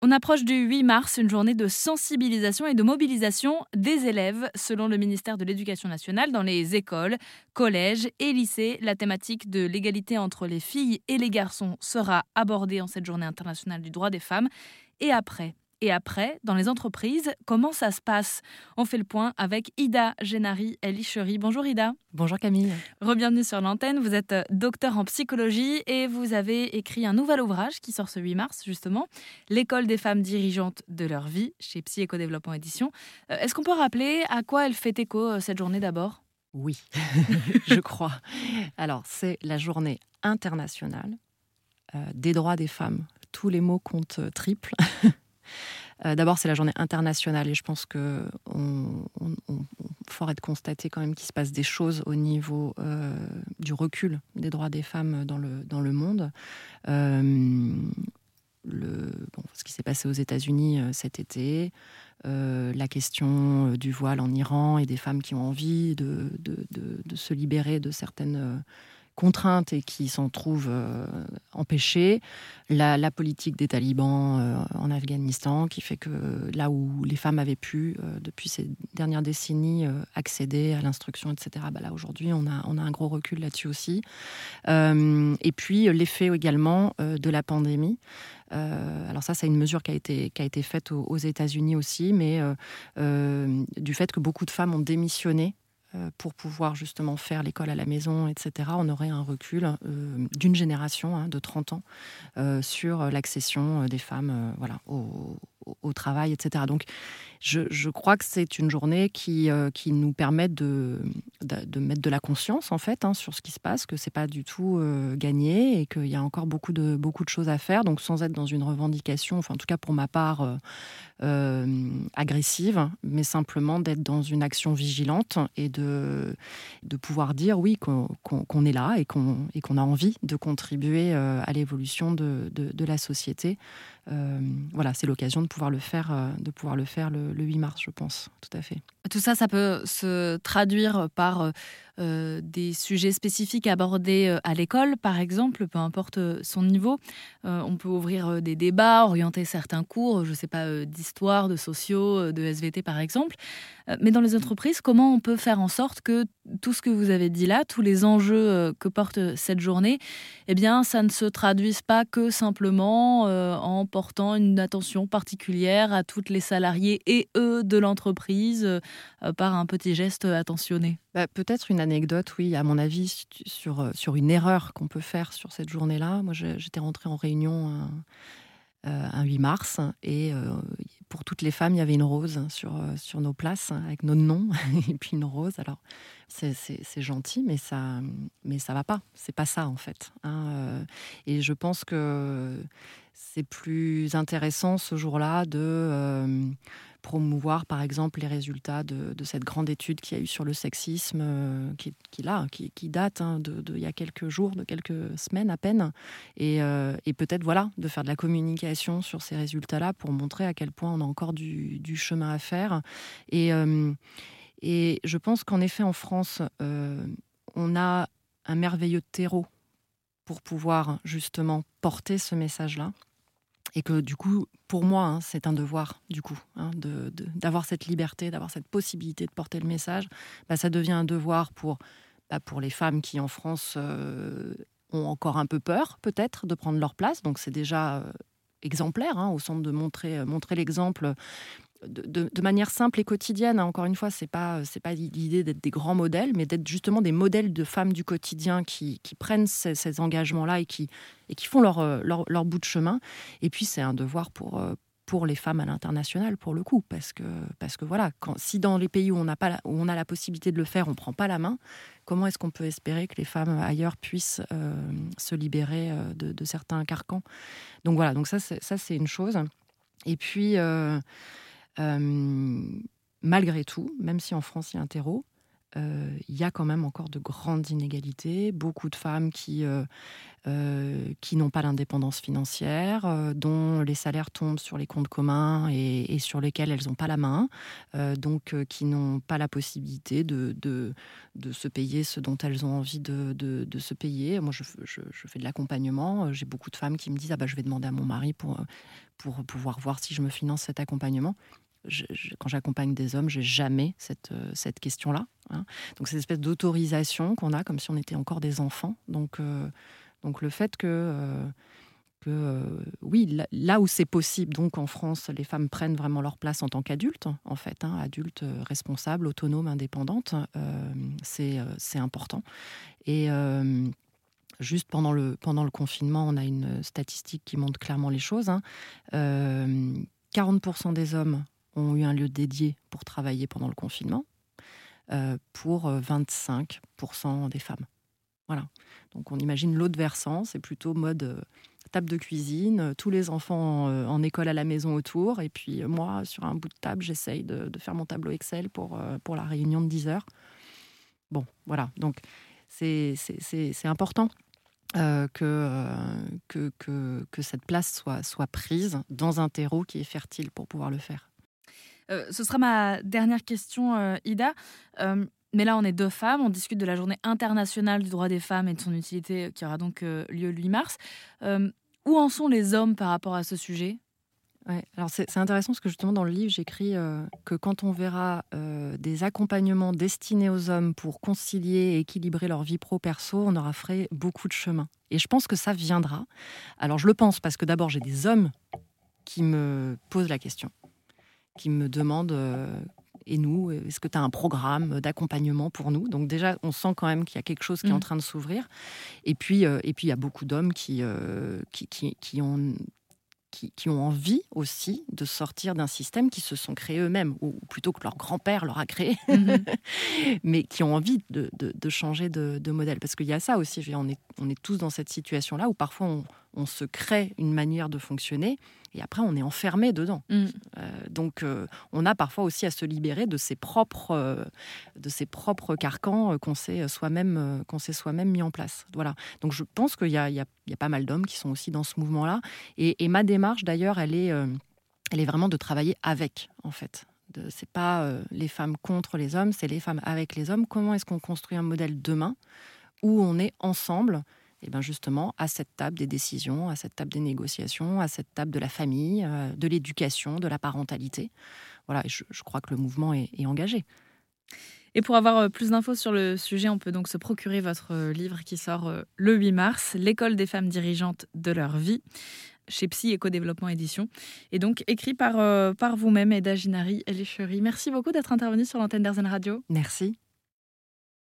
On approche du 8 mars, une journée de sensibilisation et de mobilisation des élèves. Selon le ministère de l'Éducation nationale, dans les écoles, collèges et lycées, la thématique de l'égalité entre les filles et les garçons sera abordée en cette journée internationale du droit des femmes. Et après, et après, dans les entreprises, comment ça se passe? On fait le point avec Ida Génari Elichery. Bonjour Ida. Bonjour Camille. Rebienvenue sur l'antenne. Vous êtes euh, docteur en psychologie et vous avez écrit un nouvel ouvrage qui sort ce 8 mars, justement, L'école des femmes dirigeantes de leur vie, chez Psy Éco-Développement Édition. Euh, est-ce qu'on peut rappeler à quoi elle fait écho euh, cette journée d'abord? Oui, je crois. Alors, c'est la journée internationale des droits des femmes. Tous les mots comptent triple. Euh, d'abord, c'est la journée internationale et je pense que on, fort être constaté quand même qu'il se passe des choses au niveau euh, du recul des droits des femmes dans le, dans le monde. Euh, ce qui s'est passé aux États-Unis cet été, la question du voile en Iran et des femmes qui ont envie de, de, de se libérer de certaines contraintes et qui s'en trouvent euh, empêchées. La, politique des talibans euh, en Afghanistan qui fait que là où les femmes avaient pu, euh, depuis ces dernières décennies, accéder à l'instruction, etc., bah là aujourd'hui on a, un gros recul là-dessus aussi. et puis l'effet également de la pandémie. alors ça, c'est une mesure qui a été, faite aux, États-Unis aussi, mais du fait que beaucoup de femmes ont démissionné euh, pour pouvoir justement faire l'école à la maison, etc., on aurait un recul euh, d'une génération hein, de 30 ans euh, sur l'accession des femmes au, au, travail, etc. Donc je, crois que c'est une journée qui, euh, qui nous permet de, de, mettre de la conscience en fait hein, sur ce qui se passe, que c'est pas du tout euh, gagné et qu'il y a encore beaucoup de, beaucoup de choses à faire. Donc sans être dans une revendication, enfin en tout cas pour ma part euh, agressive, mais simplement d'être dans une action vigilante et de, de pouvoir dire oui qu'on est là et qu'on a envie de contribuer à l'évolution de, de, la société. Voilà, c'est l'occasion de pouvoir le faire, de pouvoir le faire le, le 8 mars, je pense, tout à fait. Tout ça, ça peut se traduire par euh, euh, des sujets spécifiques abordés euh, à l'école, par exemple, peu importe son niveau. on peut ouvrir des débats, orienter certains cours, je ne sais pas, d'histoire, de sociaux, de SVT, par exemple. mais dans les entreprises, comment on peut faire en sorte que tout ce que vous avez dit là, tous les enjeux que porte cette journée, eh bien, ça ne se traduise pas que simplement en portant une attention particulière à toutes les salariés et eux de l'entreprise par un petit geste attentionné bah, Peut-être une anecdote, oui, à mon avis, sur, euh, sur une erreur qu'on peut faire sur cette journée-là. Moi, j'étais rentrée en réunion un, 8 euh, mars et pour toutes les femmes, il y avait une rose sur, sur nos places avec nos noms et puis une rose. Alors, c'est gentil, mais ça mais ça va pas. C'est pas ça, en fait. Hein, et je pense que c'est plus intéressant ce jour-là de promouvoir, par exemple, les résultats de, cette grande étude qu'il y a eu sur le sexisme, euh, qui, qui, là, qui, date hein, de, il y a quelques jours, de quelques semaines à peine, euh, et, peut-être voilà, de faire de la communication sur ces résultats-là pour montrer à quel point on a encore du, chemin à faire. Et, euh, et je pense qu'en effet, en France, on a un merveilleux terreau pour pouvoir justement porter ce message-là et que du coup, pour moi, hein, c'est un devoir, du coup, hein, d'avoir cette liberté, d'avoir cette possibilité de porter le message. Bah, ça devient un devoir pour, bah, pour les femmes qui, en France, euh, ont encore un peu peur, peut-être, de prendre leur place. Donc, c'est déjà euh, exemplaire, hein, au centre de montrer, montrer l'exemple de, manière simple et quotidienne. Hein. Encore une fois, c'est pas c'est pas l'idée d'être des grands modèles, mais d'être justement des modèles de femmes du quotidien qui, prennent ces, engagements-là et qui et qui font leur, leur, bout de chemin. Et puis c'est un devoir pour euh, pour les femmes à l'international pour le coup parce que parce que voilà quand, si dans les pays où on n'a pas où on a la possibilité de le faire on prend pas la main comment est-ce qu'on peut espérer que les femmes ailleurs puissent euh, se libérer euh, de, certains carcans? Donc voilà donc ça c'est ça c'est une chose et puis euh, malgré tout, même si en France il y a un terreau, il y a quand même encore de grandes inégalités, beaucoup de femmes qui, qui n'ont pas l'indépendance financière, dont les salaires tombent sur les comptes communs et, sur lesquels elles n'ont pas la main, donc qui n'ont pas la possibilité de, de, se payer ce dont elles ont envie de, de se payer. Moi, je, je, je fais de l'accompagnement, j'ai beaucoup de femmes qui me disent ah bah, je vais demander à mon mari pour, pour pouvoir voir si je me finance cet accompagnement quand j'accompagne des hommes, j'ai jamais cette, euh, cette question-là. Hein. Donc, cette espèce d'autorisation qu'on a comme si on était encore des enfants. Donc, euh, donc le fait que, euh, oui, là, où c'est possible, donc en France, les femmes prennent vraiment leur place en tant qu'adultes, en fait, hein, adultes responsables, autonomes, indépendantes, c'est important. Et. Juste pendant le, pendant le confinement, on a une statistique qui montre clairement les choses. 40% hein. des hommes ont eu un lieu dédié pour travailler pendant le confinement, euh, pour 25% euh, des femmes. Voilà. Donc on imagine l'autre versant, c'est plutôt mode euh, table de cuisine, tous les enfants en, école à la maison autour, et puis moi, sur un bout de table, j'essaye de, faire mon tableau Excel pour, pour la réunion de 10 heures. Bon, voilà. Donc c'est important. que, que, que, que, cette place soit, soit prise dans un terreau qui est fertile pour pouvoir le faire. Euh, ce sera ma dernière question, euh, Ida. Euh, mais là, on est deux femmes, on discute de la journée internationale du droit des femmes et de son utilité qui aura donc lieu le 8 mars. où en sont les hommes par rapport à ce sujet? Alors c'est intéressant parce que justement dans le livre j'écris que quand on verra des accompagnements destinés aux hommes pour concilier et équilibrer leur vie pro-perso, on aura fait beaucoup de chemin. Et je pense que ça viendra. Alors je le pense parce que d'abord j'ai des hommes qui me posent la question qui me demandent euh, et nous, est-ce que tu as un programme d'accompagnement pour nous? Donc déjà, on sent quand même qu'il y a quelque chose qui est en mmh. train de s'ouvrir. Et puis, euh, et puis il y a beaucoup d'hommes qui, euh, qui, qui, qui, ont qui, ont envie aussi de sortir d'un système qui se sont créés eux-mêmes, ou plutôt que leur grand-père leur a créé, mhm. mais qui ont envie de, changer de, modèle. Parce qu'il y a ça aussi, on est, on est tous dans cette situation-là où parfois on, se crée une manière de fonctionner et après on est enfermé dedans. Mm. Euh, donc euh, on a parfois aussi à se libérer de ses propres, euh, de ses propres carcans qu'on s'est soi-même qu'on s'est soi-même mis en place. Voilà. Donc je pense qu'il y, y a, pas mal d'hommes qui sont aussi dans ce mouvement-là. Et, et ma démarche d'ailleurs, elle est, elle est vraiment de travailler avec en fait. C'est pas les femmes contre les hommes, c'est les femmes avec les hommes. Comment est-ce qu'on construit un modèle demain où on est ensemble eh bien justement à cette table des décisions, à cette table des négociations, à cette table de la famille, euh, de l'éducation, de la parentalité. Voilà, je, crois que le mouvement est, engagé. Et pour avoir euh, plus d'infos sur le sujet, on peut donc se procurer votre euh, livre qui sort le 8 mars, L'école des femmes dirigeantes de leur vie, chez Psy Éco-Développement Édition. Et donc écrit par, par vous-même, Eda Ginari Elishery. Merci beaucoup d'être intervenue sur l'antenne d'Arzen Radio. Merci.